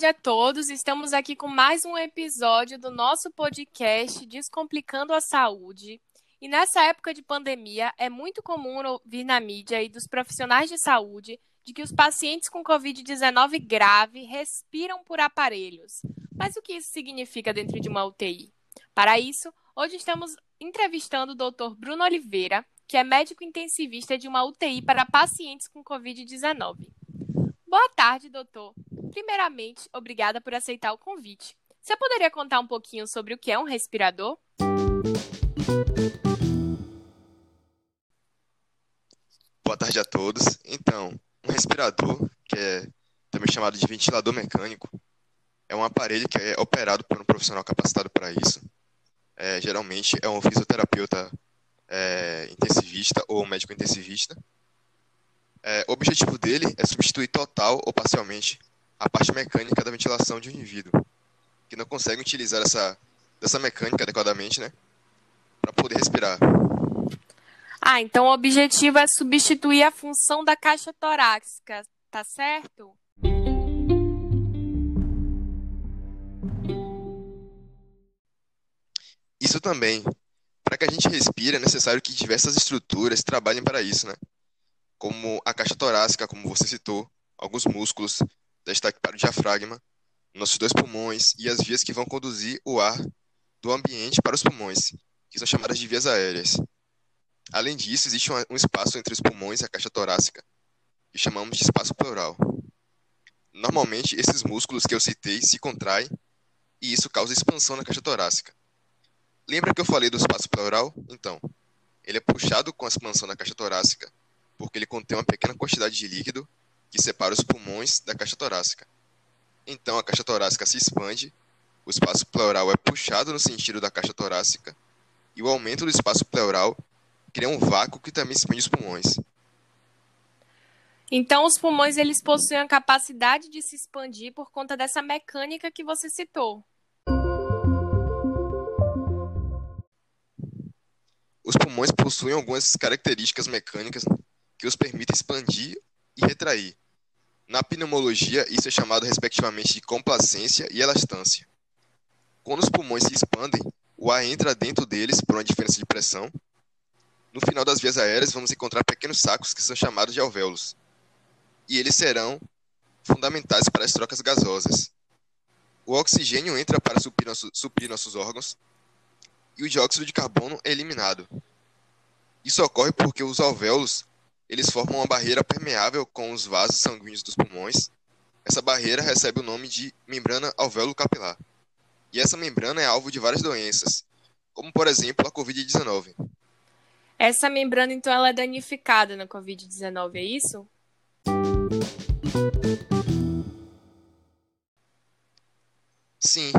Tarde a todos. Estamos aqui com mais um episódio do nosso podcast Descomplicando a Saúde. E nessa época de pandemia, é muito comum ouvir na mídia e dos profissionais de saúde de que os pacientes com Covid-19 grave respiram por aparelhos. Mas o que isso significa dentro de uma UTI? Para isso, hoje estamos entrevistando o Dr. Bruno Oliveira, que é médico intensivista de uma UTI para pacientes com Covid-19. Boa tarde, doutor. Primeiramente, obrigada por aceitar o convite. Você poderia contar um pouquinho sobre o que é um respirador? Boa tarde a todos. Então, um respirador, que é também chamado de ventilador mecânico, é um aparelho que é operado por um profissional capacitado para isso. É, geralmente é um fisioterapeuta é, intensivista ou um médico intensivista. É, o objetivo dele é substituir total ou parcialmente a parte mecânica da ventilação de um indivíduo que não consegue utilizar essa, essa mecânica adequadamente, né, para poder respirar. Ah, então o objetivo é substituir a função da caixa torácica, tá certo? Isso também. Para que a gente respire, é necessário que diversas estruturas trabalhem para isso, né? Como a caixa torácica, como você citou, alguns músculos, destaque para o diafragma, nossos dois pulmões e as vias que vão conduzir o ar do ambiente para os pulmões, que são chamadas de vias aéreas. Além disso, existe um espaço entre os pulmões e a caixa torácica, que chamamos de espaço pleural. Normalmente, esses músculos que eu citei se contraem e isso causa expansão na caixa torácica. Lembra que eu falei do espaço pleural? Então, ele é puxado com a expansão da caixa torácica, porque ele contém uma pequena quantidade de líquido que separa os pulmões da caixa torácica. Então, a caixa torácica se expande, o espaço pleural é puxado no sentido da caixa torácica, e o aumento do espaço pleural cria um vácuo que também expande os pulmões. Então, os pulmões eles possuem a capacidade de se expandir por conta dessa mecânica que você citou. Os pulmões possuem algumas características mecânicas que os permitem expandir e retrair. Na pneumologia, isso é chamado respectivamente de complacência e elastância. Quando os pulmões se expandem, o ar entra dentro deles por uma diferença de pressão no final das vias aéreas, vamos encontrar pequenos sacos que são chamados de alvéolos. E eles serão fundamentais para as trocas gasosas. O oxigênio entra para suprir, nosso, suprir nossos órgãos e o dióxido de carbono é eliminado. Isso ocorre porque os alvéolos eles formam uma barreira permeável com os vasos sanguíneos dos pulmões. Essa barreira recebe o nome de membrana alvéolo capilar. E essa membrana é alvo de várias doenças, como por exemplo a COVID-19. Essa membrana, então, ela é danificada na Covid-19, é isso? Sim.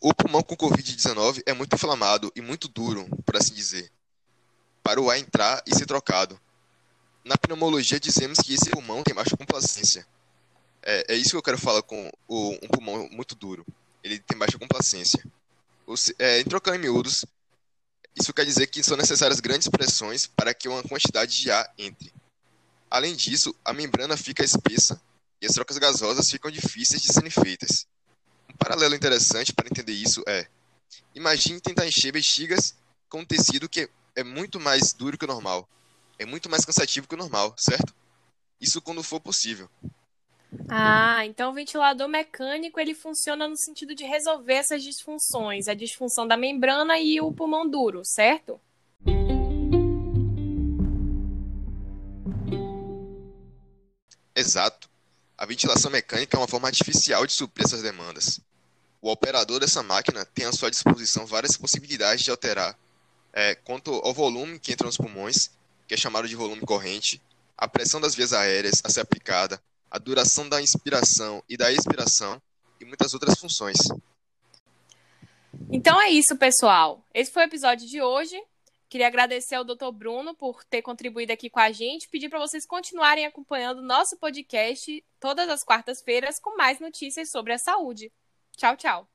O pulmão com Covid-19 é muito inflamado e muito duro, por assim dizer, para o ar entrar e ser trocado. Na pneumologia, dizemos que esse pulmão tem baixa complacência. É, é isso que eu quero falar com o, um pulmão muito duro. Ele tem baixa complacência. O, é, em trocando em miúdos, isso quer dizer que são necessárias grandes pressões para que uma quantidade de ar entre. Além disso, a membrana fica espessa e as trocas gasosas ficam difíceis de serem feitas. Um paralelo interessante para entender isso é: imagine tentar encher bexigas com um tecido que é muito mais duro que o normal. É muito mais cansativo que o normal, certo? Isso quando for possível. Ah, então o ventilador mecânico ele funciona no sentido de resolver essas disfunções, a disfunção da membrana e o pulmão duro, certo? Exato. A ventilação mecânica é uma forma artificial de suprir essas demandas. O operador dessa máquina tem à sua disposição várias possibilidades de alterar é, quanto ao volume que entra nos pulmões, que é chamado de volume corrente, a pressão das vias aéreas a ser aplicada, a duração da inspiração e da expiração e muitas outras funções. Então é isso, pessoal. Esse foi o episódio de hoje. Queria agradecer ao Dr. Bruno por ter contribuído aqui com a gente, pedir para vocês continuarem acompanhando nosso podcast todas as quartas-feiras com mais notícias sobre a saúde. Tchau, tchau.